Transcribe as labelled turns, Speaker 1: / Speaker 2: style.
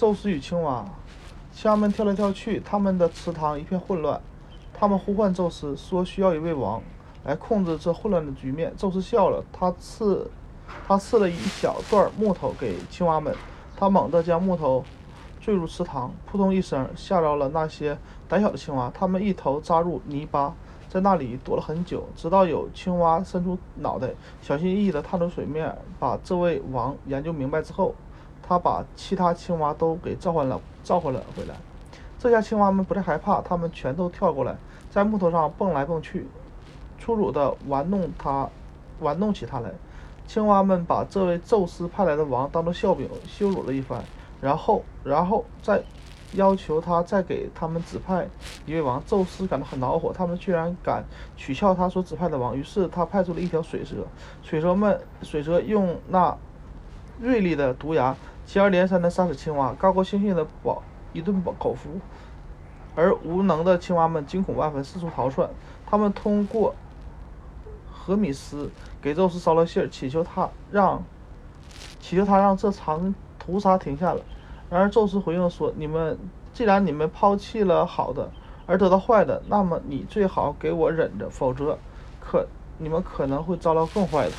Speaker 1: 宙斯与青蛙，青蛙们跳来跳去，他们的池塘一片混乱。他们呼唤宙斯，说需要一位王来控制这混乱的局面。宙斯笑了，他赐他赐了一小段木头给青蛙们，他猛地将木头坠入池塘，扑通一声，吓着了那些胆小的青蛙。他们一头扎入泥巴。在那里躲了很久，直到有青蛙伸出脑袋，小心翼翼地探出水面，把这位王研究明白之后，他把其他青蛙都给召唤了，召唤了回来。这下青蛙们不再害怕，他们全都跳过来，在木头上蹦来蹦去，粗鲁地玩弄他，玩弄起他来。青蛙们把这位宙斯派来的王当作笑柄羞辱了一番，然后，然后再。要求他再给他们指派一位王，宙斯感到很恼火，他们居然敢取笑他所指派的王。于是他派出了一条水蛇，水蛇们，水蛇用那锐利的毒牙接二连三地杀死青蛙，高高兴兴地饱一顿饱口福。而无能的青蛙们惊恐万分，四处逃窜。他们通过荷米斯给宙斯捎了信儿，祈求他让祈求他让这场屠杀停下了。然而，宙斯回应说：“你们既然你们抛弃了好的而得到坏的，那么你最好给我忍着，否则可你们可能会遭到更坏的。”